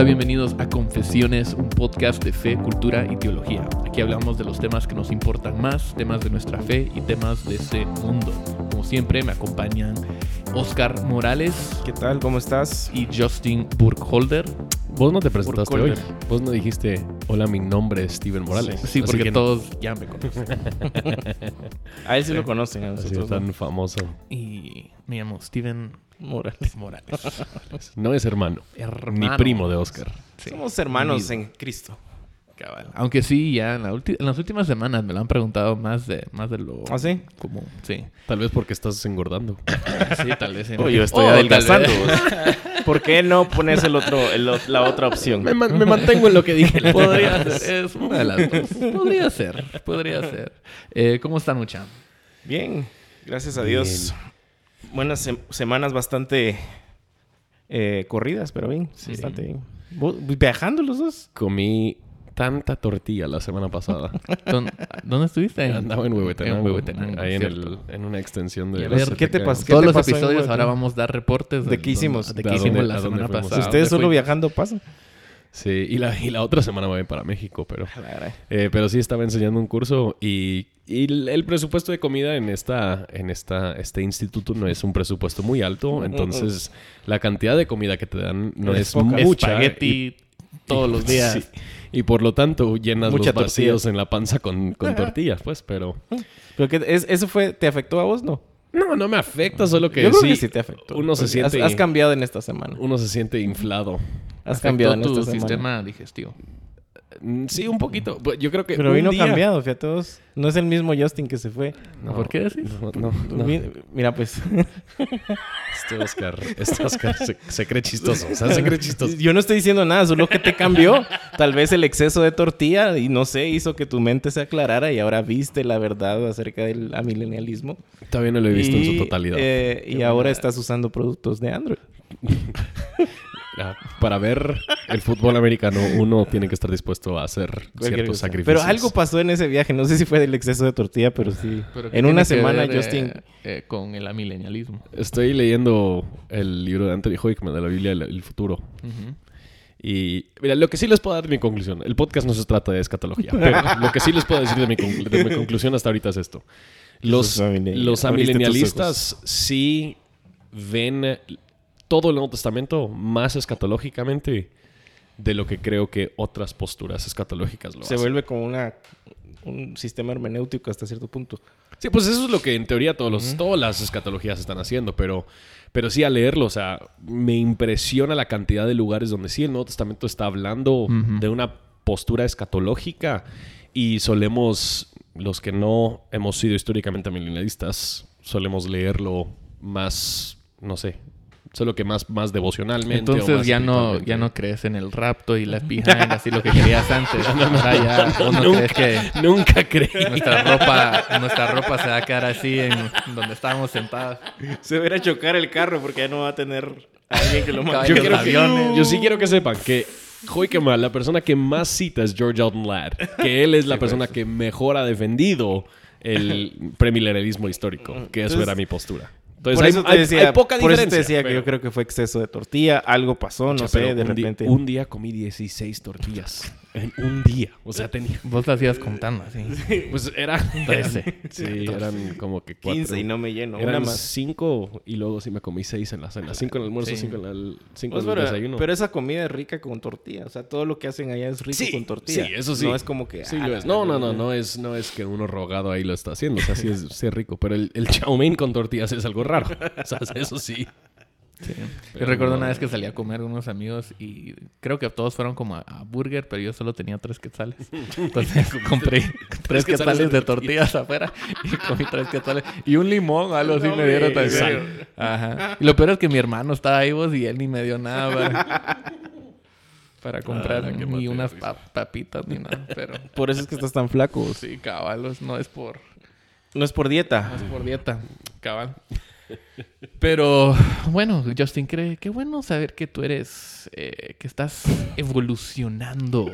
Hola, bienvenidos a Confesiones, un podcast de fe, cultura y teología. Aquí hablamos de los temas que nos importan más, temas de nuestra fe y temas de este mundo. Como siempre, me acompañan Oscar Morales ¿Qué tal? ¿Cómo estás? y Justin Burkholder. Vos no te presentaste hoy. Vos no dijiste, hola, mi nombre es Steven Morales. Sí, porque que todos ya me conocen. A él sí lo conocen, a Así nosotros. tan no. famoso. Y me llamo Steven Morales. Morales. No es hermano, ni Hermano. primo de Oscar. Sí. Somos hermanos Unido. en Cristo. Cabal. Aunque sí, ya en, la en las últimas semanas me lo han preguntado más de, más de lo ¿Ah, sí? común. Sí. Tal vez porque estás engordando. Sí, tal vez. sí. Oh, yo estoy Oh, adelgazando. ¿Por qué no pones el otro, el o- la otra opción? Me, man- me mantengo en lo que dije. Podría ser. Es una de las dos. Podría ser. Podría ser. Eh, ¿Cómo están, mucha? Bien, gracias a Dios. Buenas sem- semanas bastante eh, corridas, pero bien, bastante bien. ¿Vos- ¿Viajando los dos? Comí tanta tortilla la semana pasada. ¿Dónde, dónde estuviste? Andaba en Huehuetenango. En Huehuetenango, Ahí en, el, en una extensión Y de... a la ver, ¿qué te pasó? ¿Qué Todos te los pasó episodios ahora vamos a dar reportes ¿De qué hicimos? De ¿De qué hicimos la semana pasada. Si ustedes ¿Dónde solo viajando pasan. Sí, y la, y la otra semana voy para México, pero... Eh, pero sí estaba enseñando un curso y, y el, presupuesto de comida en esta en esta este instituto no es un presupuesto muy alto, entonces la cantidad de comida que te dan no Es es, mucha Espagueti todos los días. Sí. Y por lo tanto llenas Mucha los vacíos en la panza con, con tortillas, pues, pero ¿Pero qué, es- ¿Eso fue, te afectó a vos, no? No, no me afecta, solo que Yo creo sí, que sí te afectó. uno se Porque has- siente Has, cambiado en esta semana. uno se siente inflado. Has Afectó cambiado en tu esta semana. sistema digestivo. Mm, Sí, un poquito. Yo creo que Pero vino día- cambiado, fíjate vos. No es el mismo Justin que se fue. No, ¿Por qué decís? No, no, no. Mi- Mira, pues. Este Oscar, este Oscar se, se cree chistoso. O sea, se cree chistoso. Yo no estoy diciendo nada, solo que te cambió. Tal vez el exceso de tortilla y no sé, hizo que tu mente se aclarara y ahora viste la verdad acerca del amilenialismo. Todavía no lo he visto en su totalidad. eh, y ahora estás usando productos de Android. Ah, Para ver el fútbol americano, uno tiene que estar dispuesto a hacer Cualquier ciertos cosa. sacrificios. Pero algo pasó en ese viaje. No sé si fue del exceso de tortilla, pero sí. Pero ¿qué en una semana, ver, Justin. eh, eh, con el amilenialismo. Estoy leyendo el libro de Anthony Hoekman de la Biblia El, el futuro. Y mira, lo que sí les puedo dar de mi conclusión. El podcast no se trata de escatología. Pero lo que sí les puedo decir de mi, conclu- de mi conclusión hasta ahorita es esto. Los, los amilenialistas sí ven todo el Nuevo Testamento más escatológicamente de lo que creo que otras posturas escatológicas lo Se hacen. vuelve como una, un sistema hermenéutico hasta cierto punto. Sí, pues eso es lo que en teoría todos los, todas las escatologías están haciendo, pero, pero sí al leerlo, o sea, me impresiona la cantidad de lugares donde sí el Nuevo Testamento está hablando de una postura escatológica y solemos, los que no hemos sido históricamente milenialistas, solemos leerlo más, no sé, solo que más, más devocionalmente. o Entonces más ya no, ya no crees en el rapto y la behind, así lo que querías antes. Ahora ya vos no crees que Nunca creí. nuestra ropa, nuestra ropa se va a quedar así en donde estábamos sentados. Se va a ir a chocar el carro porque ya no va a tener a alguien que lo Caballos Yo, quiero que- aviones. yo sí quiero que sepan que Hoykema, la persona que más cita es George Alton Ladd, que él es la persona que mejor ha defendido el premilenialismo histórico, que eso Entonces, era mi postura. Entonces por hay, eso te decía, hay poca por eso te decía que yo creo que fue exceso de tortilla, algo pasó, no sé, de un repente. un día comí 16 tortillas. En un día. O sea, tenía... Vos las ibas contando así. Pues era... Trece. Sí, eran como que cuatro. 15 y no me lleno, Eran más. cinco y luego sí me comí seis en la cena. Cinco en el almuerzo, Sí. cinco en el, cinco Pues, en el pero, desayuno. pero esa comida es rica con tortilla. O sea, todo lo que hacen allá es rico Sí, con tortilla. sí, eso sí. No es como que. Sí ah, lo es. No, no, no, no es, no es que uno rogado ahí lo está haciendo. O sea, sí es, sí es rico. Pero el, el chow mein con tortillas es algo raro. O sea, eso sí. Sí. Yo recuerdo una vez que salí a comer con unos amigos y creo que todos fueron como a, a burger, pero yo solo tenía tres quetzales. Entonces compré tres quetzales quetzales de tortillas afuera y comí tres quetzales. Y un limón, algo así No, me dieron también. ¿en Ajá. Y lo peor es que mi hermano estaba ahí vos y él ni me dio nada para, para comprar Ah, qué ni unas pa- papitas ni nada. Pero Por eso es que estás tan flaco. sí, cabalos, no es por, No es por dieta. no es por dieta, cabal. Pero bueno, Justin, cree qué bueno saber que tú eres, eh, que estás evolucionando.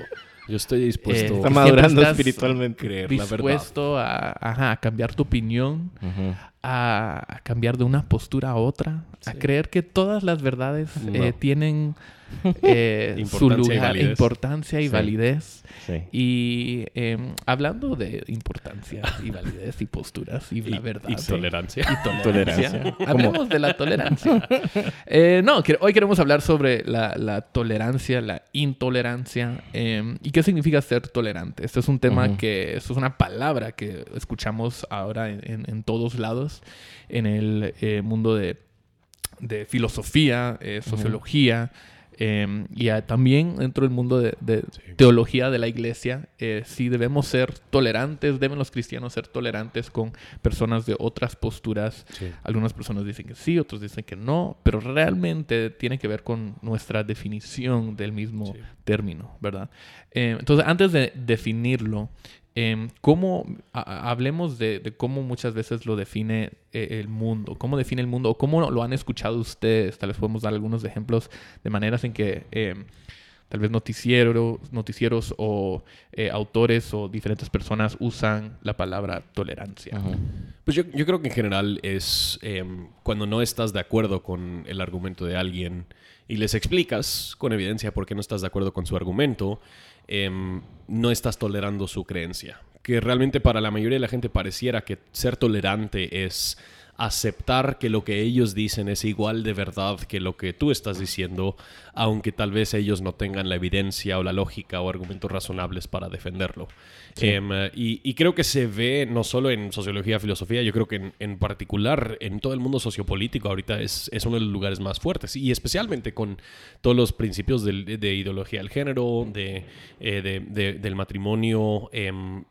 Yo estoy dispuesto Eh, Está madurando estás espiritualmente. creer la verdad. dispuesto a, ajá, a cambiar tu opinión, a cambiar de una postura a otra, a creer que todas las verdades No. eh, tienen eh, su lugar, importancia y validez. Y em, hablando de importancia y validez y posturas y, la verdad. Y tolerancia. Y tolerancia. Hablemos de la tolerancia. Eh, no, hoy queremos hablar sobre la, tolerancia, la intolerancia em, y qué significa ser tolerante. Este es un tema que, esto es una palabra que escuchamos ahora en, todos lados en el eh, mundo de, filosofía, eh, sociología. Em, y también dentro del mundo de, teología de la iglesia, eh, sí debemos ser tolerantes, deben los cristianos ser tolerantes con personas de otras posturas. Algunas personas dicen que sí, otros dicen que no, pero realmente tiene que ver con nuestra definición del mismo término, ¿verdad? Eh, entonces, antes de definirlo, eh, ¿cómo, hablemos de, cómo muchas veces lo define eh, el mundo, cómo define el mundo, cómo lo han escuchado ustedes, tal vez podemos dar algunos ejemplos de maneras en que em, tal vez noticieros, noticieros o eh, autores o diferentes personas usan la palabra tolerancia. Pues yo, yo, creo que en general es em, cuando no estás de acuerdo con el argumento de alguien y les explicas con evidencia por qué no estás de acuerdo con su argumento, Em, no estás tolerando su creencia. Que realmente para la mayoría de la gente pareciera que ser tolerante es aceptar que lo que ellos dicen es igual de verdad que lo que tú estás diciendo, aunque tal vez ellos no tengan la evidencia o la lógica o argumentos razonables para defenderlo. Em, y, creo que se ve no solo en sociología, filosofía, yo creo que en, particular en todo el mundo sociopolítico ahorita es, es, uno de los lugares más fuertes y especialmente con todos los principios de, ideología del género, de, eh, del matrimonio. Em,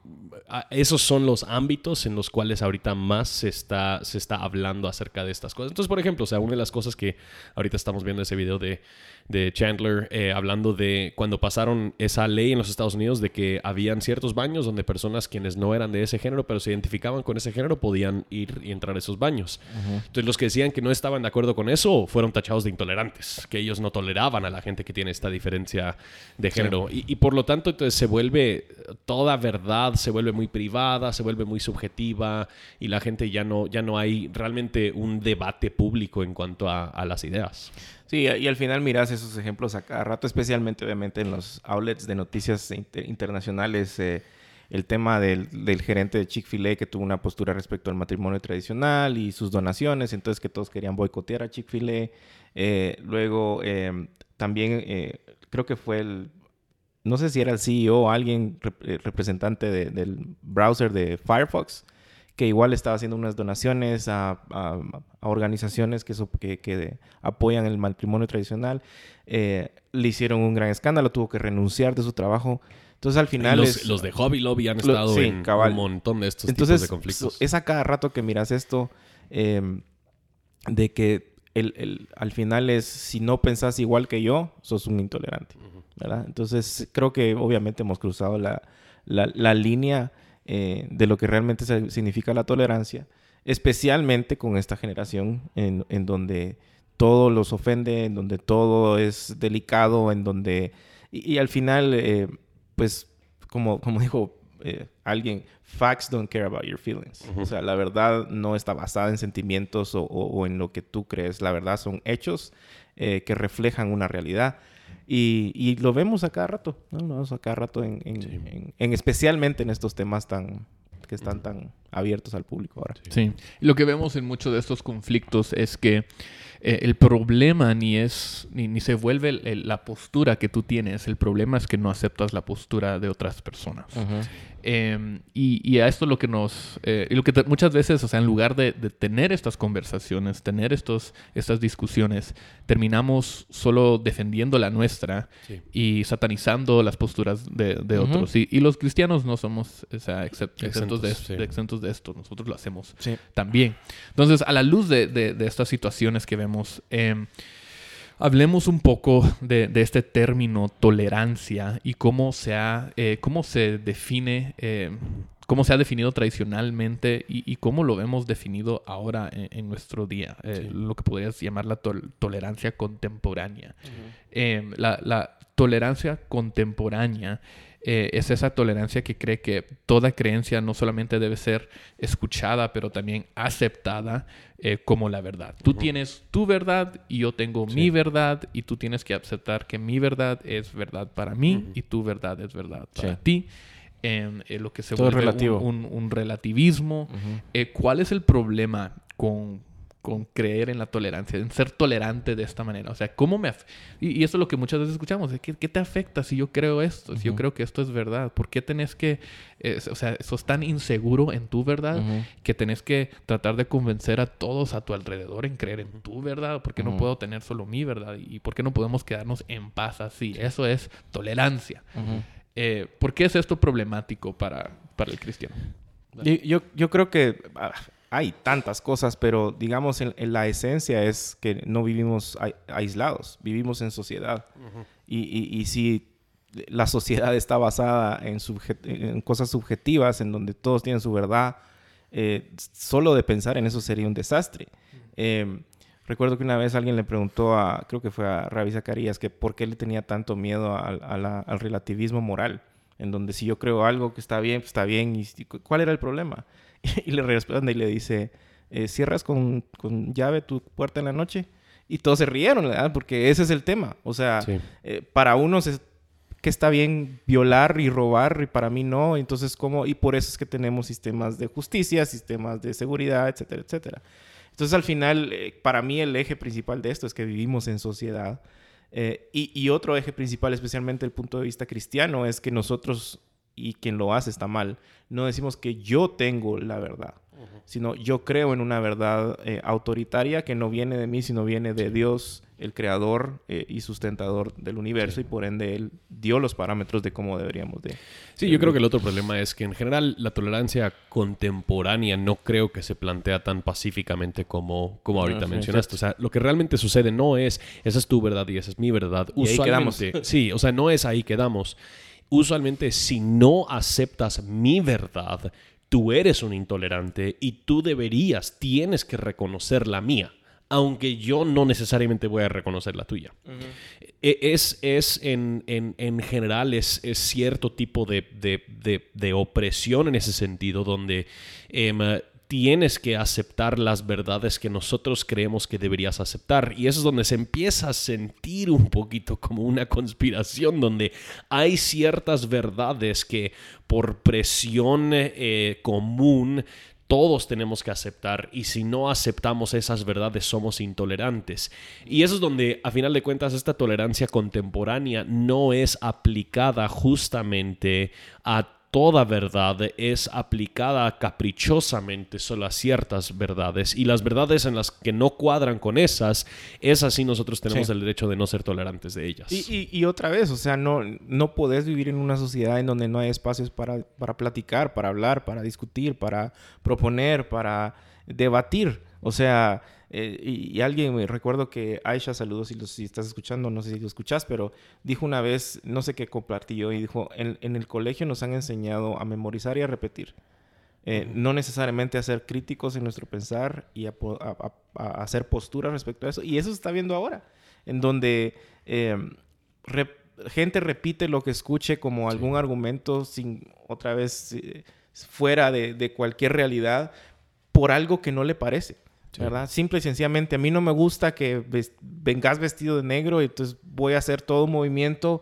esos son los ámbitos en los cuales ahorita más se está, se está hablando acerca de estas cosas. Entonces, por ejemplo, sea, una de las cosas que ahorita estamos viendo ese video de de Chandler eh, hablando de cuando pasaron esa ley en los Estados Unidos de que habían ciertos baños donde personas quienes no eran de ese género pero se identificaban con ese género podían ir y entrar a esos baños. Entonces los que decían que no estaban de acuerdo con eso fueron tachados de intolerantes, que ellos no toleraban a la gente que tiene esta diferencia de género. Y, por lo tanto entonces se vuelve toda verdad, se vuelve muy privada, se vuelve muy subjetiva y la gente ya no, ya no hay realmente un debate público en cuanto a, a las ideas. Sí, y al final miras esos ejemplos a cada rato, especialmente obviamente en los outlets de noticias internacionales. Eh, el tema del, gerente de Chick-fil-A que tuvo una postura respecto al matrimonio tradicional y sus donaciones, entonces que todos querían boicotear a Chick-fil-A. Eh, luego em, también eh, creo que fue el, no sé si era el CEO o alguien representante del browser de Firefox, que igual estaba haciendo unas donaciones a, organizaciones que, que, apoyan el matrimonio tradicional. Eh, le hicieron un gran escándalo, tuvo que renunciar de su trabajo. Entonces al final... Los, los de Hobby Lobby han estado en un montón de estos tipos de conflictos. Es a cada rato que miras esto em, de que el, al final es, si no pensás igual que yo, sos un intolerante. ¿verdad? Entonces creo que obviamente hemos cruzado la, la, la línea eh, de lo que realmente significa la tolerancia, especialmente con esta generación en, donde todo los ofende, en donde todo es delicado, en donde... Y, al final, eh, pues, como, como dijo eh, alguien, facts don't care about your feelings. O sea, la verdad no está basada en sentimientos o, en lo que tú crees. La verdad son hechos que reflejan una realidad. Y, lo vemos a cada rato, ¿no? Lo vemos a cada rato, en, en, especialmente en estos temas tan que están tan abiertos al público ahora. Sí. Lo que vemos en muchos de estos conflictos es que eh, el problema ni es, ni, se vuelve la postura que tú tienes, el problema es que no aceptas la postura de otras personas. Em, y, a esto lo que nos, eh, lo que muchas veces, o sea, en lugar de, tener estas conversaciones, tener estos, estas discusiones, terminamos solo defendiendo la nuestra y satanizando las posturas de, otros. Y, los cristianos no somos o sea, exentos, de, exentos de esto, nosotros lo hacemos también. Entonces, a la luz de, estas situaciones que vemos, eh, Hablemos un poco de, este término tolerancia y cómo se, ha, eh, cómo se define, eh, cómo se ha definido tradicionalmente y, cómo lo hemos definido ahora en, nuestro día, eh, lo que podrías llamar la tolerancia contemporánea. la, tolerancia contemporánea eh, es esa tolerancia que cree que toda creencia no solamente debe ser escuchada, pero también aceptada eh, como la verdad. Tú tienes tu verdad y yo tengo mi verdad y tú tienes que aceptar que mi verdad es verdad para mí y tu verdad es verdad para ti. En, lo que se vuelve Un, relativismo. ¿Cuál es el problema con con creer en la tolerancia, en ser tolerante de esta manera. O sea, ¿cómo me... Y, eso es lo que muchas veces escuchamos. ¿Qué, ¿Qué, te afecta si yo creo esto? Si yo creo que esto es verdad. ¿Por qué tenés que... o sea, sos tan inseguro en tu verdad que tenés que tratar de convencer a todos a tu alrededor en creer en tu verdad. ¿Por qué no puedo tener solo mi verdad? ¿Y por qué no podemos quedarnos en paz así? Eso es tolerancia. Eh, ¿Por qué es esto problemático para, para el cristiano? Yo, yo, creo que ah, hay tantas cosas, pero digamos en, la esencia es que no vivimos aislados, vivimos en sociedad. y, si la sociedad está basada en, en, cosas subjetivas, en donde todos tienen su verdad, eh, solo de pensar en eso sería un desastre. Em, recuerdo que una vez alguien le preguntó a, creo que fue a Ravi Zacarías, que por qué le tenía tanto miedo al relativismo moral, en donde si yo creo algo que está bien, pues está bien, y ¿cuál era el problema? y le responde y le dice, eh, ¿cierras con, con, llave tu puerta en la noche? Y todos se rieron, ¿verdad? Porque ese es el tema. O sea, eh, para unos es que está bien violar y robar y para mí no. Entonces, ¿cómo? Y por eso es que tenemos sistemas de justicia, sistemas de seguridad, etcétera, etcétera. Entonces, al final, eh, para mí el eje principal de esto es que vivimos en sociedad. y, y, otro eje principal, especialmente el punto de vista cristiano, es que nosotros y quien lo hace está mal. No decimos que yo tengo la verdad, sino yo creo en una verdad eh, autoritaria que no viene de mí, sino viene de Dios, el creador eh, y sustentador del universo, y por ende Él dio los parámetros de cómo deberíamos de... Sí, yo creo que el otro problema es que en general la tolerancia contemporánea no creo que se plantea tan pacíficamente como, como ahorita mencionaste. O sea, lo que realmente sucede no es, esa es tu verdad y esa es mi verdad. Y ahí quedamos. Sí, o sea, no es ahí quedamos usualmente si no aceptas mi verdad, tú eres un intolerante y tú deberías, tienes que reconocer la mía aunque yo no necesariamente voy a reconocer la tuya. E, es, es en, general, es, cierto tipo de, opresión en ese sentido, donde em, tienes que aceptar las verdades que nosotros creemos que deberías aceptar. Y eso es donde se empieza a sentir un poquito como una conspiración, donde hay ciertas verdades que por presión eh, común todos tenemos que aceptar y si no aceptamos esas verdades somos intolerantes. Y eso es donde a final de cuentas esta tolerancia contemporánea no es aplicada justamente a toda verdad es aplicada caprichosamente solo a ciertas verdades y las verdades en las que no cuadran con esas, esas sí nosotros tenemos el derecho de no ser tolerantes de ellas. Y, otra vez, o sea, no, no podés vivir en una sociedad en donde no hay espacios para, para platicar, para hablar, para discutir, para proponer, para debatir. O sea, eh, y, alguien, me recuerdo que Aisha, saludos si, si estás escuchando, no sé si lo escuchas, pero dijo una vez, no sé qué compartió, y dijo, en, el colegio nos han enseñado a memorizar y a repetir. Eh, no necesariamente a ser críticos en nuestro pensar y a, hacer posturas respecto a eso. Y eso se está viendo ahora, en donde em, gente repite lo que escuche como algún argumento sin otra vez eh, fuera de, cualquier realidad por algo que no le parece. ¿Verdad? Simple y sencillamente, a mí no me gusta que vengas vestido de negro y entonces voy a hacer todo un movimiento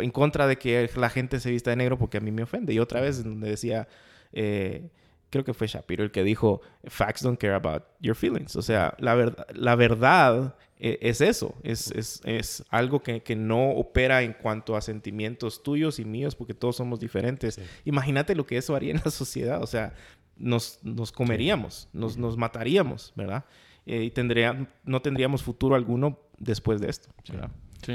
en contra de que la gente se vista de negro porque a mí me ofende. Y otra vez donde decía, eh, creo que fue Shapiro el que dijo, facts don't care about your feelings. O sea, la, verdad la verdad eh, es eso, es, es, es algo que, que, no opera en cuanto a sentimientos tuyos y míos porque todos somos diferentes. Imagínate lo que eso haría en la sociedad. O sea, nos, nos comeríamos, nos, nos mataríamos, ¿verdad? Eh, y tendría, no tendríamos futuro alguno después de esto, ¿verdad? Sí.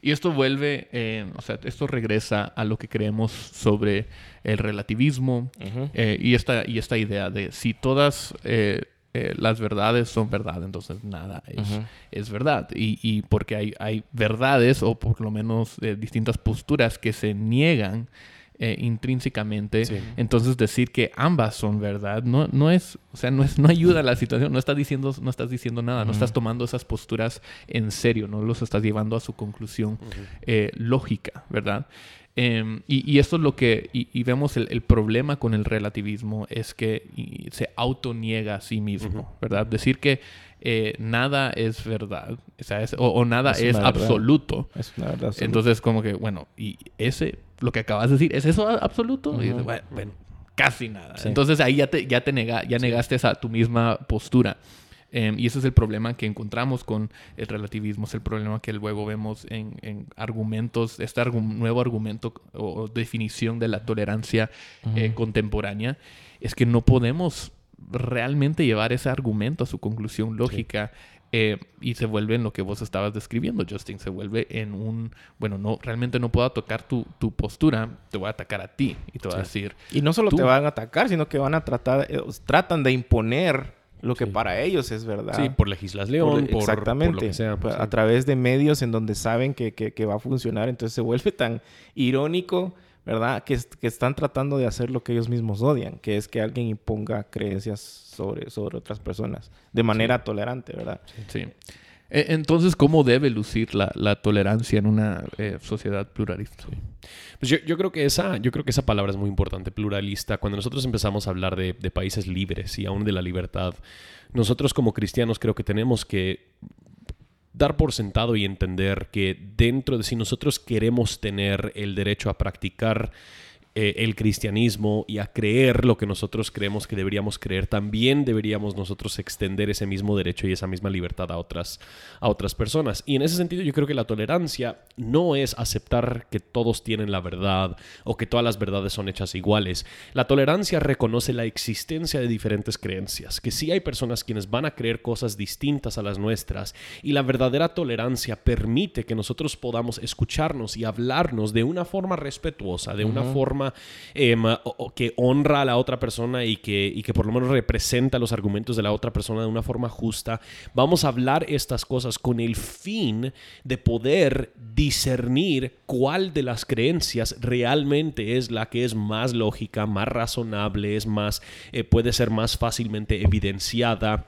Y esto vuelve, eh, o sea, esto regresa a lo que creemos sobre el relativismo eh, y, esta, y esta idea de si todas las verdades son verdad, entonces nada es, es verdad. Y, y, porque hay, hay verdades o por lo menos distintas posturas que se niegan eh, intrínsecamente. Entonces decir que ambas son verdad no, no es, o sea, no es, no ayuda a la situación, no estás diciendo, no estás diciendo nada, no estás tomando esas posturas en serio, no los estás llevando a su conclusión eh, lógica, ¿verdad? Em, y, eso es lo que, y, vemos el, problema con el relativismo, es que se autoniega a sí mismo, ¿verdad? Decir que eh, nada es verdad, o, nada es, absoluto. Es una verdad Entonces, como que, bueno, y ese, lo que acabas de decir, ¿es eso absoluto? y bueno, casi nada. Entonces ahí ya te, ya te nega, ya negaste esa tu misma postura. Em, y ese es el problema que encontramos con el relativismo, es el problema que luego vemos en, argumentos, este nuevo argumento o, definición de la tolerancia eh, contemporánea, es que no podemos realmente llevar ese argumento a su conclusión lógica. Eh, y se vuelve en lo que vos estabas describiendo, Justin. Se vuelve en un, bueno, no, realmente no puedo tocar tu, postura, te voy a atacar a ti y te voy a decir. Y no solo te van a atacar, sino que van a tratar, eh, tratan de imponer lo que para ellos es verdad. Sí, por legislación, por, exactamente, lo que sea. Pues, a través de medios en donde saben que, que, va a funcionar, entonces se vuelve tan irónico, ¿verdad? Que, que, están tratando de hacer lo que ellos mismos odian, que es que alguien imponga creencias sobre, sobre otras personas de manera tolerante, ¿verdad? Sí. E, entonces, ¿cómo debe lucir la, tolerancia en una eh, sociedad pluralista? Pues yo, creo que esa, yo creo que esa palabra es muy importante, pluralista. Cuando nosotros empezamos a hablar de, de países libres y aún de la libertad, nosotros como cristianos creo que tenemos que dar por sentado y entender que dentro de si nosotros queremos tener el derecho a practicar eh, el cristianismo y a creer lo que nosotros creemos que deberíamos creer, también deberíamos nosotros extender ese mismo derecho y esa misma libertad a otras, a otras personas. Y en ese sentido yo creo que la tolerancia no es aceptar que todos tienen la verdad o que todas las verdades son hechas iguales. La tolerancia reconoce la existencia de diferentes creencias, que sí hay personas quienes van a creer cosas distintas a las nuestras y la verdadera tolerancia permite que nosotros podamos escucharnos y hablarnos de una forma respetuosa, de una forma Em, que honra a la otra persona y que, que por lo menos representa los argumentos de la otra persona de una forma justa. Vamos a hablar estas cosas con el fin de poder discernir cuál de las creencias realmente es la que es más lógica, más razonable, es más, eh, puede ser más fácilmente evidenciada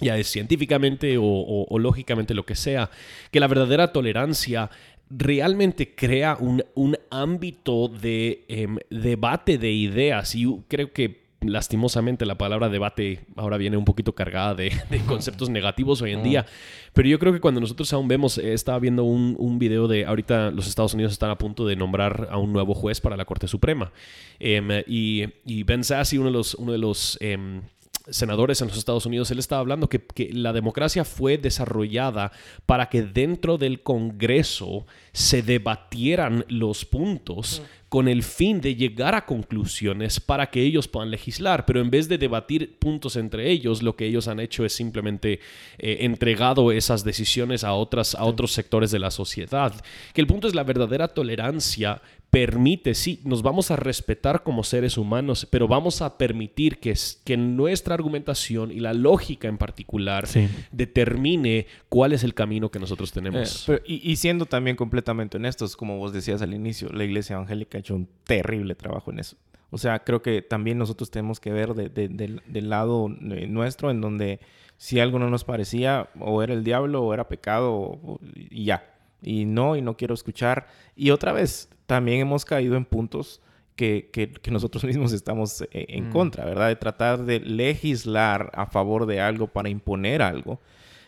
ya es científicamente o, lógicamente lo que sea, que la verdadera tolerancia realmente crea un, ámbito de em, debate de ideas y creo que lastimosamente la palabra debate ahora viene un poquito cargada de, conceptos negativos hoy en día. Pero yo creo que cuando nosotros aún vemos, eh, estaba viendo un, un, video de ahorita los Estados Unidos están a punto de nombrar a un nuevo juez para la Corte Suprema. Em, y, y, Ben Sassy, uno de los, uno de los em, senadores en los Estados Unidos, él estaba hablando que, la democracia fue desarrollada para que dentro del Congreso se debatieran los puntos con el fin de llegar a conclusiones para que ellos puedan legislar, pero en vez de debatir puntos entre ellos, lo que ellos han hecho es simplemente eh, entregado esas decisiones a, otras, a otros sectores de la sociedad. Que el punto es la verdadera tolerancia permite, sí, nos vamos a respetar como seres humanos, pero vamos a permitir que, que nuestra argumentación y la lógica en particular determine cuál es el camino que nosotros tenemos. Eh, y, siendo también completamente honestos, como vos decías al inicio, la Iglesia Evangélica ha hecho un terrible trabajo en eso. O sea, creo que también nosotros tenemos que ver del lado nuestro, en donde si algo no nos parecía, o era el diablo, o era pecado, y ya. Y no, y no quiero escuchar. Y otra vez, también hemos caído en puntos que, que, nosotros mismos estamos eh, en mm. contra, ¿verdad? De tratar de legislar a favor de algo para imponer algo.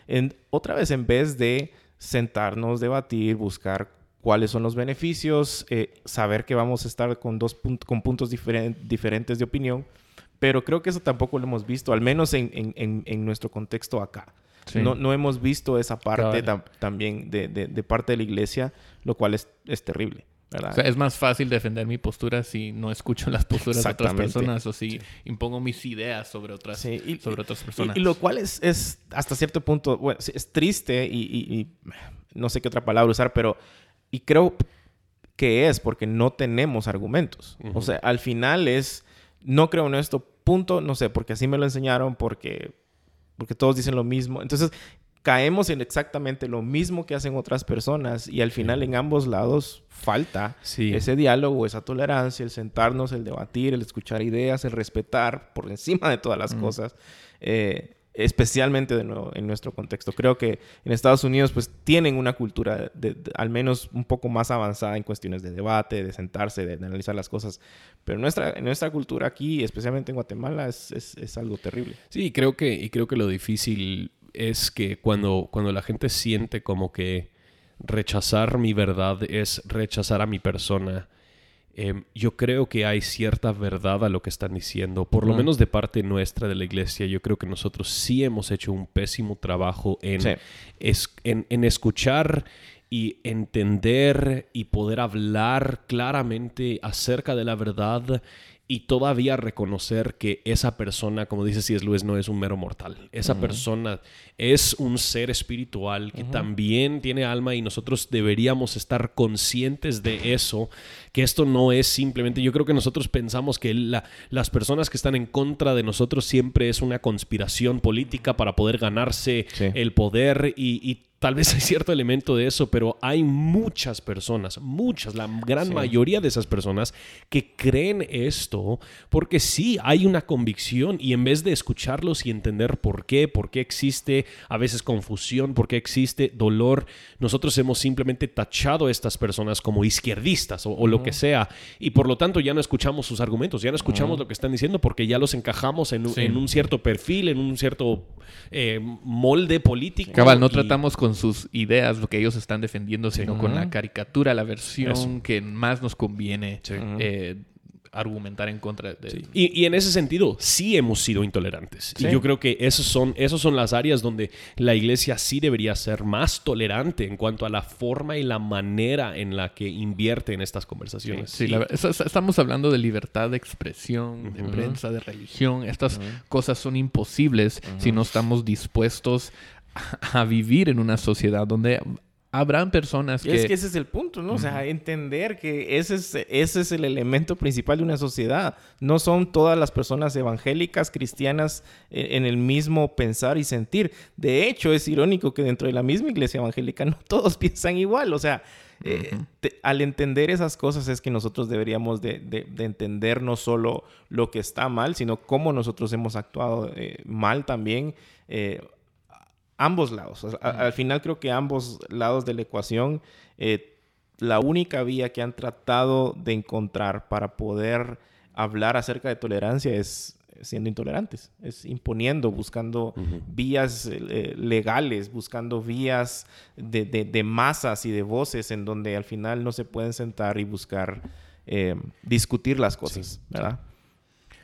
En, otra vez, en vez de sentarnos, debatir, buscar cuáles son los beneficios, eh, saber que vamos a estar con dos con puntos diferentes de opinión, pero creo que eso tampoco lo hemos visto, al menos en, en, en nuestro contexto acá. No, no, hemos visto esa parte también de, de, de, parte de la iglesia, lo cual es, es terrible es más fácil defender mi postura si no escucho las posturas de otras personas o si impongo mis ideas sobre otras, sobre otras personas. Y, lo cual es, es, hasta cierto punto, bueno, es triste y, no sé qué otra palabra usar, pero y creo que es porque no tenemos argumentos. O sea, al final es, no creo en esto, punto, no sé, porque así me lo enseñaron, porque porque todos dicen lo mismo. Entonces, caemos en exactamente lo mismo que hacen otras personas y al final en ambos lados falta ese diálogo, esa tolerancia, el sentarnos, el debatir, el escuchar ideas, el respetar por encima de todas las cosas. Eh, especialmente en nuestro contexto. Creo que en Estados Unidos pues tienen una cultura de, al menos un poco más avanzada en cuestiones de debate, de sentarse, de, analizar las cosas, pero nuestra, en nuestra cultura aquí, especialmente en Guatemala, es, es, es, algo terrible. Sí, creo que, y creo que lo difícil es que cuando, cuando la gente siente como que rechazar mi verdad es rechazar a mi persona, Em, yo creo que hay cierta verdad a lo que están diciendo, por lo menos de parte nuestra de la iglesia. Yo creo que nosotros sí hemos hecho un pésimo trabajo en, en escuchar y entender y poder hablar claramente acerca de la verdad y todavía reconocer que esa persona, como dice C.S. Lewis, no es un mero mortal. Esa persona es un ser espiritual que también tiene alma y nosotros deberíamos estar conscientes de eso, que esto no es simplemente, yo creo que nosotros pensamos que las personas que están en contra de nosotros siempre es una conspiración política para poder ganarse el poder y Tal vez hay cierto elemento de eso, pero hay muchas personas, muchas, la gran mayoría de esas personas que creen esto porque sí hay una convicción y en vez de escucharlos y entender por qué, por qué existe a veces confusión, por qué existe dolor, nosotros hemos simplemente tachado a estas personas como izquierdistas o, lo que sea. Y por lo tanto ya no escuchamos sus argumentos, ya no escuchamos lo que están diciendo porque ya los encajamos en, un cierto perfil, en un cierto eh, molde político. Cabal, no tratamos con sus ideas, lo que ellos están defendiendo, sino con la caricatura, la versión que más nos conviene eh, argumentar en contra de... Y, en ese sentido, sí hemos sido intolerantes. Y yo creo que esos son, esos son las áreas donde la iglesia sí debería ser más tolerante en cuanto a la forma y la manera en la que invierte en estas conversaciones. Sí, estamos hablando de libertad de expresión, de prensa, de religión. Estas cosas son imposibles si no estamos dispuestos a vivir en una sociedad donde habrán personas que... es que ese es el punto, ¿no? O sea, entender que ese es, ese es el elemento principal de una sociedad. No son todas las personas evangélicas, cristianas, e, en el mismo pensar y sentir. De hecho, es irónico que dentro de la misma iglesia evangélica no todos piensan igual. O sea, eh, al entender esas cosas es que nosotros deberíamos de, de, entender no solo lo que está mal, sino cómo nosotros hemos actuado eh, mal también. Eh, ambos lados. al final creo que ambos lados de la ecuación, eh, la única vía que han tratado de encontrar para poder hablar acerca de tolerancia es siendo intolerantes, es imponiendo, buscando vías eh, legales, buscando vías de, masas y de voces en donde al final no se pueden sentar y buscar eh, discutir las cosas, ¿verdad?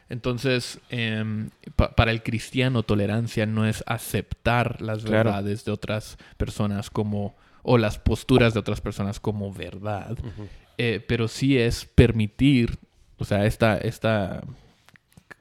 Entonces, em, para el cristiano, tolerancia no es aceptar las verdades de otras personas como, o las posturas de otras personas como verdad, eh, pero sí es permitir, o sea, esta, esta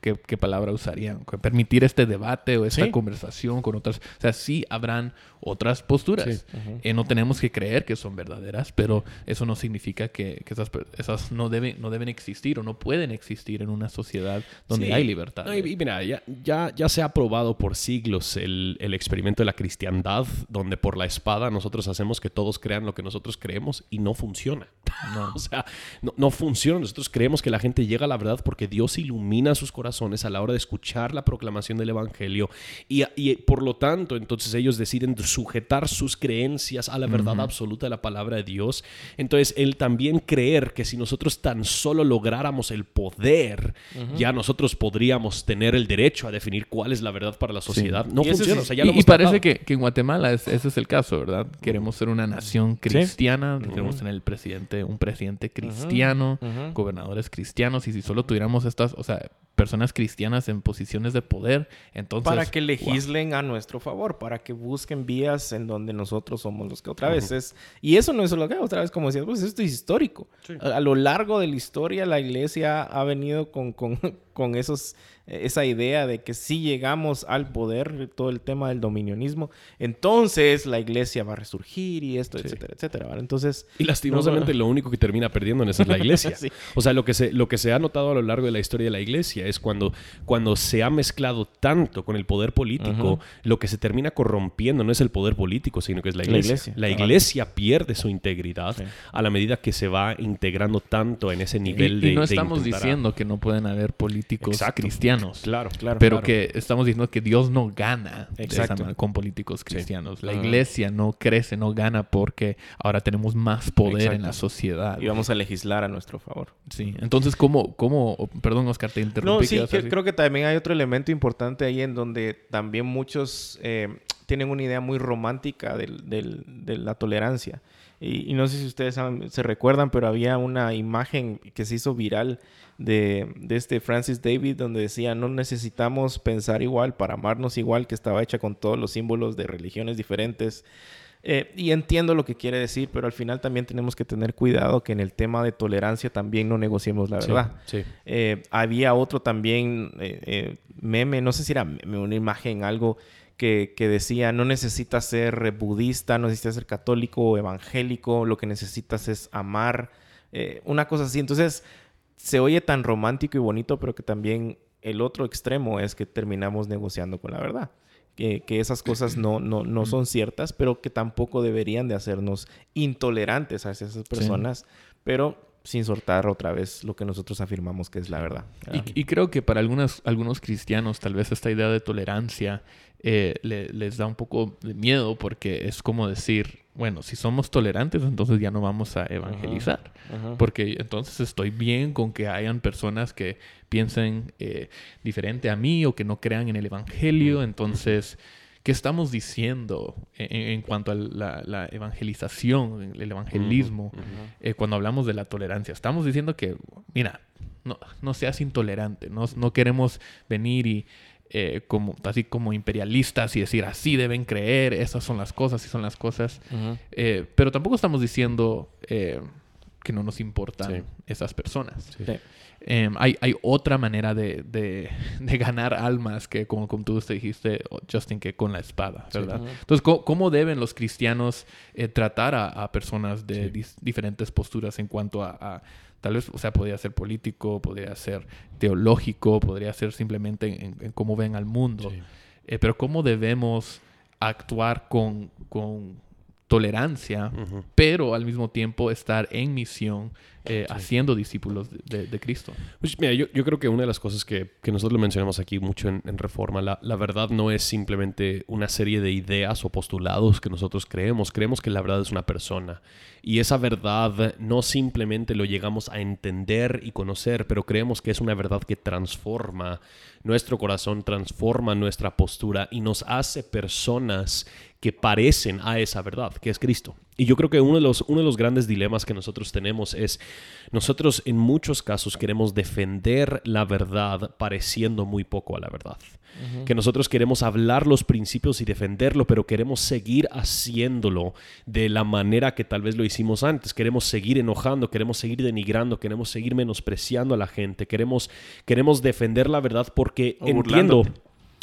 ¿qué, palabra usarían? Permitir este debate o esta conversación con otras. O sea, sí habrán otras posturas. Eh, no tenemos que creer que son verdaderas, pero eso no significa que, esas, esas, no, deben, no deben existir o no pueden existir en una sociedad donde hay libertad. y, mira, ya, ya, ya, se ha probado por siglos el, el, experimento de la cristiandad, donde por la espada nosotros hacemos que todos crean lo que nosotros creemos y no funciona. No. o sea, no, no funciona. Nosotros creemos que la gente llega a la verdad porque Dios ilumina sus corazones a la hora de escuchar la proclamación del Evangelio y, y por lo tanto entonces ellos deciden sujetar sus creencias a la verdad absoluta de la palabra de Dios. Entonces, el también creer que si nosotros tan solo lográramos el poder, ya nosotros podríamos tener el derecho a definir cuál es la verdad para la sociedad. No funciona. y, parece que, en Guatemala ese es el caso, ¿verdad? Queremos ser una nación cristiana, queremos tener el presidente, un presidente cristiano, gobernadores cristianos, y si solo tuviéramos estas, o sea, personas cristianas en posiciones de poder, entonces... Para que legislen a nuestro favor, para que busquen vías en donde nosotros somos los que otra vez es... Y eso no es lo que otra vez como decías, pues esto es histórico. A, lo largo de la historia la iglesia ha venido con, con, con esos esa idea de que si llegamos al poder, todo el tema del dominionismo, entonces la iglesia va a resurgir y esto, etcétera, etcétera. Entonces, y lastimosamente lo único que termina perdiendo en eso es la iglesia. O sea, lo que, se, lo que se ha notado a lo largo de la historia de la iglesia es cuando, cuando se ha mezclado tanto con el poder político, lo que se termina corrompiendo no es el poder político, sino que es la iglesia. La iglesia, pierde su integridad a la medida que se va integrando tanto en ese nivel de... Y no estamos diciendo que no pueden haber políticos cristianos. Claro, claro. Pero que estamos diciendo que Dios no gana con políticos cristianos. La iglesia no crece, no gana porque ahora tenemos más poder en la sociedad. Y vamos a legislar a nuestro favor. Sí. Entonces, ¿cómo, cómo perdón, Oscar, te interrumpí? No, sí, creo que también hay otro elemento importante ahí en donde también muchos eh, tienen una idea muy romántica de la tolerancia. Y, no sé si ustedes se recuerdan, pero había una imagen que se hizo viral de, de, este Francis David donde decía, no necesitamos pensar igual para amarnos igual, que estaba hecha con todos los símbolos de religiones diferentes. Eh, y entiendo lo que quiere decir, pero al final también tenemos que tener cuidado que en el tema de tolerancia también no negociemos la verdad. Eh, había otro también eh, meme, no sé si era una imagen, algo que, que, decía, no necesitas ser budista, no necesitas ser católico o evangélico, lo que necesitas es amar, una cosa así. Entonces, se oye tan romántico y bonito, pero que también el otro extremo es que terminamos negociando con la verdad que, esas cosas no, no, no, son ciertas, pero que tampoco deberían de hacernos intolerantes a esas personas, pero sin soltar otra vez lo que nosotros afirmamos que es la verdad. Y, creo que para algunos, algunos cristianos tal vez esta idea de tolerancia eh, les da un poco de miedo porque es como decir, bueno, si somos tolerantes, entonces ya no vamos a evangelizar. Porque entonces estoy bien con que hayan personas que piensen eh, diferente a mí o que no crean en el Evangelio. Entonces, ¿qué estamos diciendo en, cuanto a la, evangelización, el evangelismo, eh, cuando hablamos de la tolerancia? Estamos diciendo que, mira, no, no seas intolerante, no, no queremos venir y eh, como, así como imperialistas y decir así deben creer, esas son las cosas, y son las cosas. Eh, pero tampoco estamos diciendo eh, que no nos importan esas personas. Em, hay, hay, otra manera de, de, ganar almas que, como, como tú dijiste, Justin, que con la espada, ¿verdad? Entonces, ¿cómo, deben los cristianos tratar a, personas de diferentes posturas en cuanto a Tal vez, o sea, podría ser político, podría ser teológico, podría ser simplemente en, cómo ven al mundo. Eh, pero cómo debemos actuar con, con tolerancia, pero al mismo tiempo estar en misión eh, haciendo discípulos de, Cristo. Pues mira, yo, yo, creo que una de las cosas que, que nosotros mencionamos aquí mucho en, Reforma, la, la, verdad no es simplemente una serie de ideas o postulados que nosotros creemos, creemos que la verdad es una persona. Y esa verdad no simplemente lo llegamos a entender y conocer, pero creemos que es una verdad que transforma nuestro corazón, transforma nuestra postura y nos hace personas que parecen a esa verdad, que es Cristo. Y yo creo que uno de, los, uno de los grandes dilemas que nosotros tenemos es, nosotros en muchos casos queremos defender la verdad pareciendo muy poco a la verdad. Que nosotros queremos hablar los principios y defenderlo, pero queremos seguir haciéndolo de la manera que tal vez lo hicimos antes. Queremos seguir enojando, queremos seguir denigrando, queremos seguir menospreciando a la gente, queremos, queremos defender la verdad porque entiendo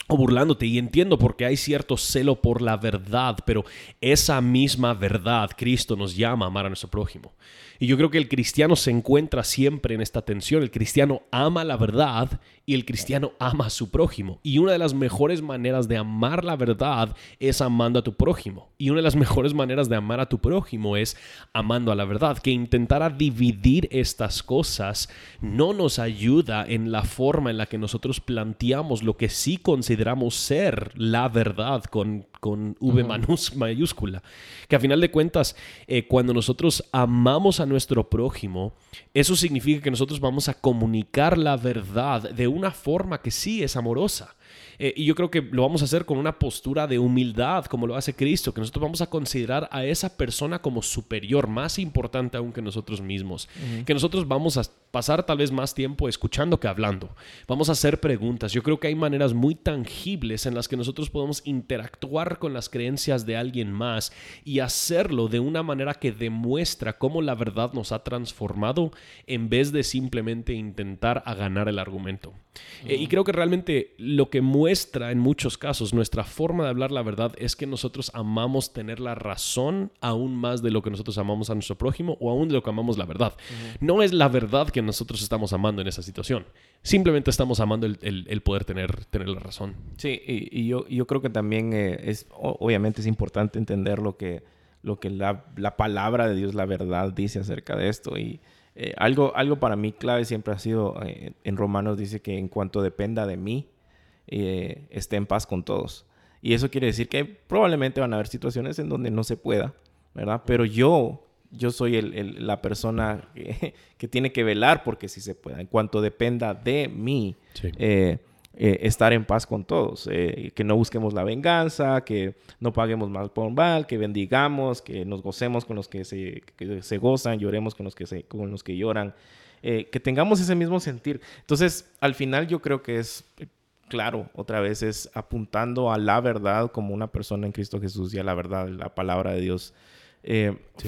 o burlándote y entiendo porque hay cierto celo por la verdad, pero esa misma verdad Cristo nos llama a amar a nuestro prójimo. Y yo creo que el cristiano se encuentra siempre en esta tensión. El cristiano ama la verdad y el cristiano ama a su prójimo. Y una de las mejores maneras de amar la verdad es amando a tu prójimo. Y una de las mejores maneras de amar a tu prójimo es amando a la verdad. Que intentar dividir estas cosas no nos ayuda en la forma en la que nosotros planteamos lo que sí consideramos ser la verdad con, con V mayúscula. Que a final de cuentas, eh, cuando nosotros amamos a nuestro prójimo, eso significa que nosotros vamos a comunicar la verdad de una forma que sí es amorosa. Eh, y yo creo que lo vamos a hacer con una postura de humildad, como lo hace Cristo, que nosotros vamos a considerar a esa persona como superior, más importante aún que nosotros mismos. Que nosotros vamos a pasar tal vez más tiempo escuchando que hablando. Vamos a hacer preguntas. Yo creo que hay maneras muy tangibles en las que nosotros podemos interactuar con las creencias de alguien más y hacerlo de una manera que demuestra cómo la verdad nos ha transformado en vez de simplemente intentar a ganar el argumento. Eh, y creo que realmente lo que muestra nuestra, en muchos casos, nuestra forma de hablar la verdad es que nosotros amamos tener la razón aún más de lo que nosotros amamos a nuestro prójimo o aún de lo que amamos la verdad. No es la verdad que nosotros estamos amando en esa situación. Simplemente estamos amando el, poder tener, tener la razón. Sí, y, yo, yo creo que también eh, es, obviamente es importante entender lo que, lo que la, la palabra de Dios, la verdad, dice acerca de esto. Y eh, algo, algo para mí clave siempre ha sido, eh, en Romanos dice que en cuanto dependa de mí, eh, esté en paz con todos. Y eso quiere decir que probablemente van a haber situaciones en donde no se pueda, ¿verdad? Pero yo, yo soy el, la persona que, tiene que velar porque sí se pueda. En cuanto dependa de mí, eh, estar en paz con todos, eh, que no busquemos la venganza, que no paguemos mal por mal, que bendigamos, que nos gocemos con los que se, se gozan, lloremos con los que, se, con los que lloran, eh, que tengamos ese mismo sentir. Entonces, al final yo creo que es claro, otra vez es apuntando a la verdad como una persona en Cristo Jesús y a la verdad, la palabra de Dios.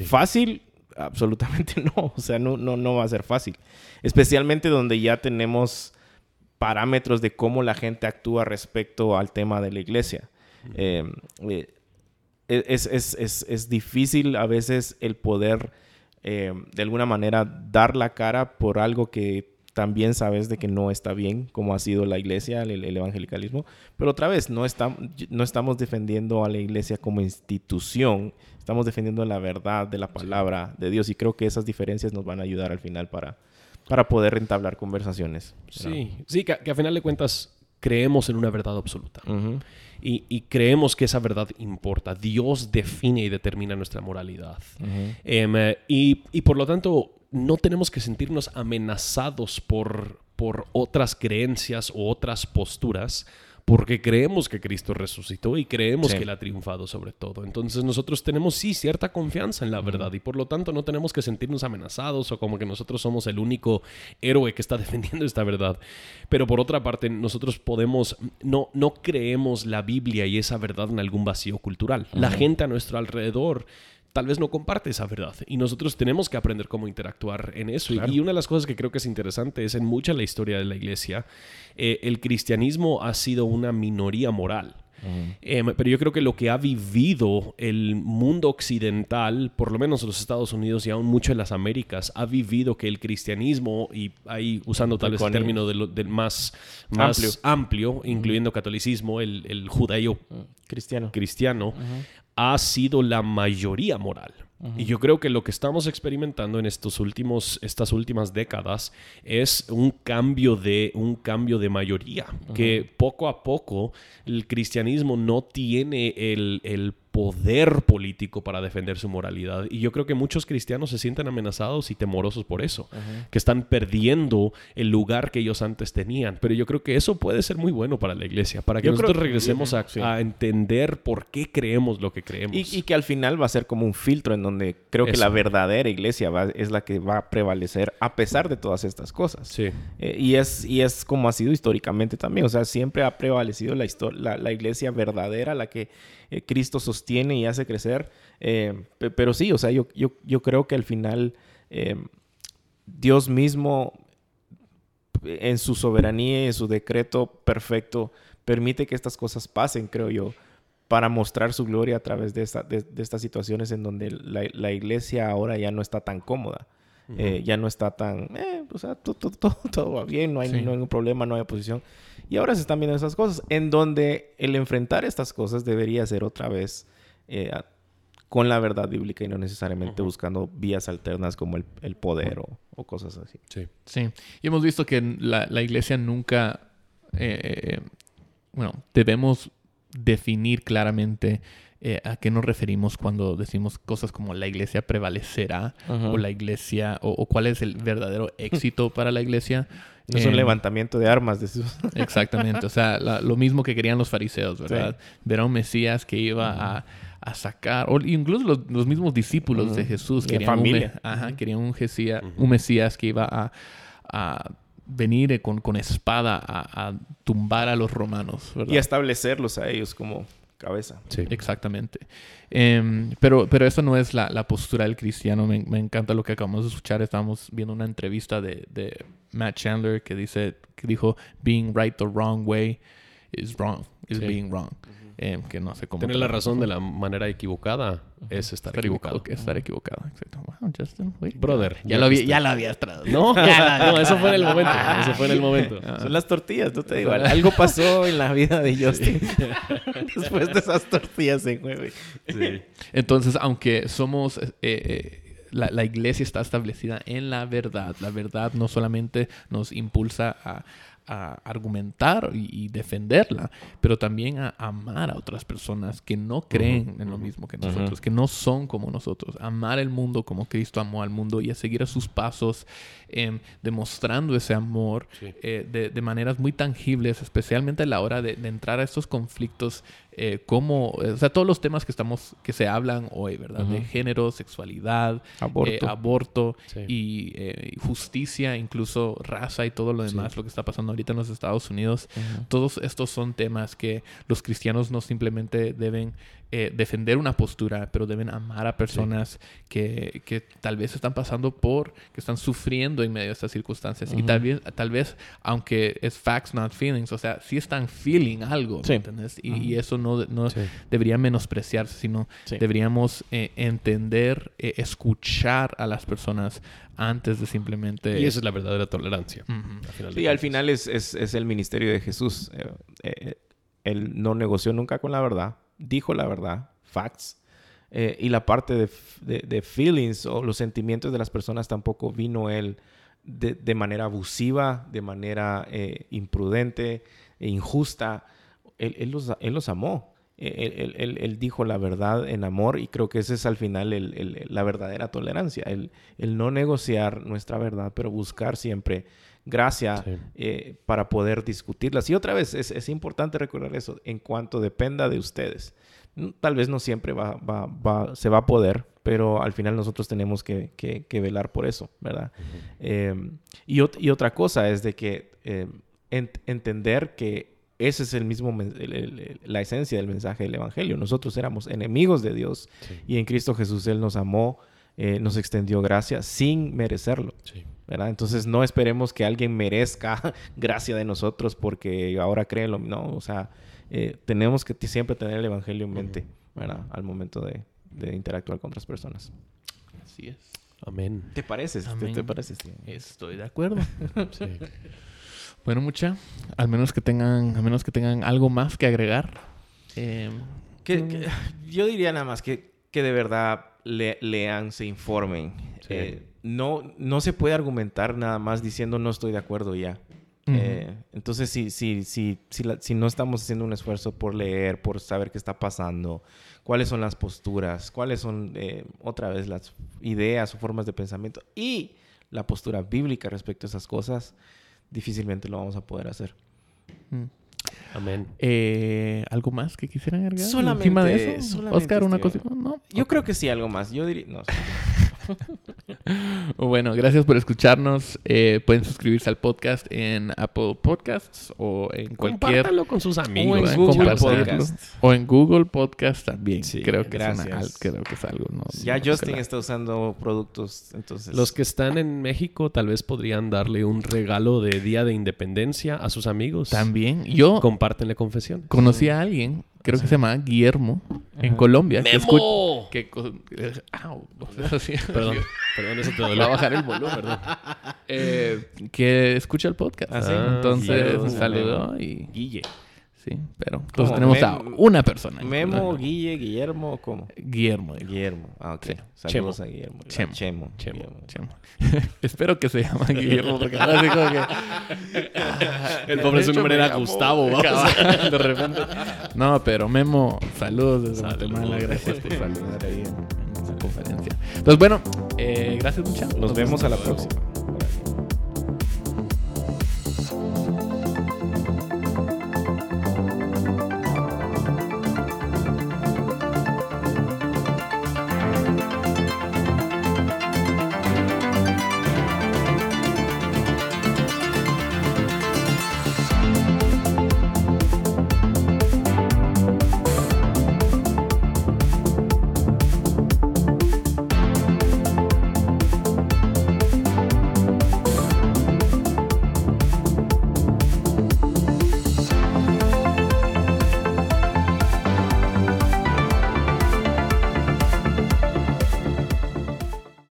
Fácil, absolutamente no, o sea, no, no, no va a ser fácil, especialmente donde ya tenemos parámetros de cómo la gente actúa respecto al tema de la iglesia. Eh, eh, es, difícil a veces el poder eh, de alguna manera dar la cara por algo que también sabes de que no está bien, como ha sido la iglesia, el, evangelicalismo. Pero otra vez, no, no estamos defendiendo a la iglesia como institución, estamos defendiendo la verdad de la palabra de Dios y creo que esas diferencias nos van a ayudar al final para, para poder entablar conversaciones. Sí, sí, que, a final de cuentas creemos en una verdad absoluta. y, creemos que esa verdad importa. Dios define y determina nuestra moralidad. Em, eh, y, y, por lo tanto, no tenemos que sentirnos amenazados por, por otras creencias o otras posturas porque creemos que Cristo resucitó y creemos que Él ha triunfado sobre todo. Entonces nosotros tenemos sí cierta confianza en la verdad y por lo tanto no tenemos que sentirnos amenazados o como que nosotros somos el único héroe que está defendiendo esta verdad. Pero por otra parte, nosotros podemos, no, no creemos la Biblia y esa verdad en algún vacío cultural. La gente a nuestro alrededor tal vez no comparte esa verdad. Y nosotros tenemos que aprender cómo interactuar en eso. Y una de las cosas que creo que es interesante es en mucha la historia de la iglesia, eh, el cristianismo ha sido una minoría moral. Em, pero yo creo que lo que ha vivido el mundo occidental, por lo menos los Estados Unidos y aún mucho en las Américas, ha vivido que el cristianismo, y ahí usando tal vez el término del, más, más amplio. incluyendo catolicismo, el, el judaío cristiano, cristiano ha sido la mayoría moral. Y yo creo que lo que estamos experimentando en estos últimos, estas últimas décadas es un cambio de, un cambio de mayoría, que poco a poco el cristianismo no tiene el, el poder político para defender su moralidad. Y yo creo que muchos cristianos se sienten amenazados y temorosos por eso, que están perdiendo el lugar que ellos antes tenían. Pero yo creo que eso puede ser muy bueno para la iglesia, para que nosotros regresemos a, entender por qué creemos lo que creemos. Y, que al final va a ser como un filtro en donde creo que la verdadera iglesia es la que va a prevalecer a pesar de todas estas cosas. Sí. Eh, y, es, y es como ha sido históricamente también. O sea, siempre ha prevalecido la, la, la iglesia verdadera, la que eh, Cristo sostiene y hace crecer. Eh, pero sí, o sea, yo, yo, creo que al final eh, Dios mismo, en su soberanía y en su decreto perfecto, permite que estas cosas pasen, creo yo, para mostrar su gloria a través de, estas situaciones en donde la, iglesia ahora ya no está tan cómoda. ya no está tan, o sea, todo, va bien, no hay, no hay ningún problema, no hay oposición. Y ahora se están viendo esas cosas, en donde el enfrentar estas cosas debería ser otra vez eh, con la verdad bíblica y no necesariamente buscando vías alternas como el, poder o, cosas así. Sí. Sí. Y hemos visto que la, la iglesia nunca, eh, bueno, debemos definir claramente eh, a qué nos referimos cuando decimos cosas como la iglesia prevalecerá o la iglesia o, cuál es el verdadero éxito para la iglesia. No es un levantamiento de armas. De sus... Exactamente. O sea, lo mismo que querían los fariseos, ¿verdad? Ver a un Mesías que iba a, sacar, o incluso los, mismos discípulos de Jesús querían, Un, ajá, querían un, un Mesías que iba a, venir con, con espada a, tumbar a los romanos. ¿verdad? Y establecerlos a ellos como cabeza. Sí. Exactamente. Em, pero, pero eso no es la, la postura del cristiano. Me, me, encanta lo que acabamos de escuchar. Estábamos viendo una entrevista de, de, Matt Chandler que dice, que dijo being right the wrong way. is wrong, is being wrong. Eh, que no sé cómo. Tener la razón de la manera equivocada es estar, equivocado. Estar equivocado, exacto. Wow, Justin, Brother. Ya, lo, ya lo habías traducido. No, no, eso fue en el momento. Eso fue en el momento. Son las tortillas, tú te digo. Algo pasó en la vida de Justin. Después de esas tortillas se mueve. Sí. Entonces, aunque somos... Eh, eh, la, la, iglesia está establecida en la verdad. La verdad no solamente nos impulsa a, a argumentar y, defenderla, pero también a amar a otras personas que no creen en lo mismo que nosotros, que no son como nosotros. Amar el mundo como Cristo amó al mundo y a seguir a sus pasos, em, demostrando ese amor eh, de, de, maneras muy tangibles, especialmente a la hora de, de entrar a estos conflictos eh, cómo, o sea, todos los temas que estamos, que se hablan hoy, ¿verdad? De género, sexualidad, aborto, eh, y eh, justicia, incluso raza y todo lo demás, lo que está pasando ahorita en los Estados Unidos. Todos estos son temas que los cristianos no simplemente deben eh, defender una postura, pero deben amar a personas que, que, tal vez están pasando por, que están sufriendo en medio de estas circunstancias. Y tal vez, tal vez, aunque es facts, not feelings, o sea, sí están feeling algo, ¿entendés? Y, eso no, no debería menospreciarse, sino deberíamos eh, entender, eh, escuchar a las personas antes de simplemente... Y esa es la verdadera tolerancia. y al final es, es, es, el ministerio de Jesús. él no negoció nunca con la verdad dijo la verdad, facts. Eh, y la parte de, de, feelings o los sentimientos de las personas tampoco vino él de, de manera abusiva, de manera eh, imprudente e injusta. Él, él, los, él los, amó. Él, dijo la verdad en amor y creo que esa es al final la verdadera tolerancia. El, no negociar nuestra verdad, pero buscar siempre gracia eh, para poder discutirlas. Y otra vez, es, es, importante recordar eso, en cuanto dependa de ustedes. Tal vez no siempre va, va, va, se va a poder, pero al final nosotros tenemos que, que, velar por eso, ¿verdad? Em, y, y, otra cosa es de que em, entender que ese es el mismo, la esencia del mensaje del Evangelio. Nosotros éramos enemigos de Dios y en Cristo Jesús Él nos amó, eh, nos extendió gracia sin merecerlo. Sí. Entonces no esperemos que alguien merezca gracia de nosotros porque ahora creen lo no, o sea, eh, tenemos que siempre tener el evangelio en mente, ¿verdad? Al momento de, interactuar con otras personas. Así es. Amén. ¿Te parece? ¿Te, parece? Estoy de acuerdo. Bueno, mucha, al menos que tengan, al menos que tengan algo más que agregar. Em, que, yo diría nada más que, que de verdad lean, se informen. Eh, no, no se puede argumentar nada más diciendo no estoy de acuerdo ya. Eh, entonces, si, si, si, si, no estamos haciendo un esfuerzo por leer, por saber qué está pasando, cuáles son las posturas, cuáles son, eh, otra vez, las ideas o formas de pensamiento y la postura bíblica respecto a esas cosas, difícilmente lo vamos a poder hacer. Mm. Amén. Eh, ¿Algo más que quisieran agregar? Solamente, de eso? Oscar, una cosa. ¿No? Yo creo que sí, algo más. Yo diría. No, bueno, gracias por escucharnos. Eh, pueden suscribirse al podcast en Apple Podcasts o en cualquier. con sus amigos. O en Google Podcast. O en Google Podcast también. Sí, creo, que Es creo que es algo. No, ya Justin está usando productos. Entonces. Los que están en México tal vez podrían darle un regalo de Día de Independencia a sus amigos. También. Yo. Compártenle confesión. Conocí a alguien creo que se llama Guillermo, en Colombia. ¡Memo! Que, que perdón, perdón, eso te va a bajar el volumen, perdón. Eh, que escucha el podcast. Ah, Entonces, un saludo y... Guille. Sí, pero entonces tenemos a una persona. Memo, Guille, Guillermo, ¿cómo? Guillermo. Guillermo. Ah, ok. Saludos a Guillermo. Chemo. Chemo. Chemo. Espero que se llama Guillermo porque ahora digo que... El pobre su nombre era Gustavo, vamos. De repente. No, pero Memo, saludos desde Guatemala. Gracias por saludar ahí en, esa conferencia. Entonces, bueno, eh, gracias muchachos. Nos, vemos a la próxima.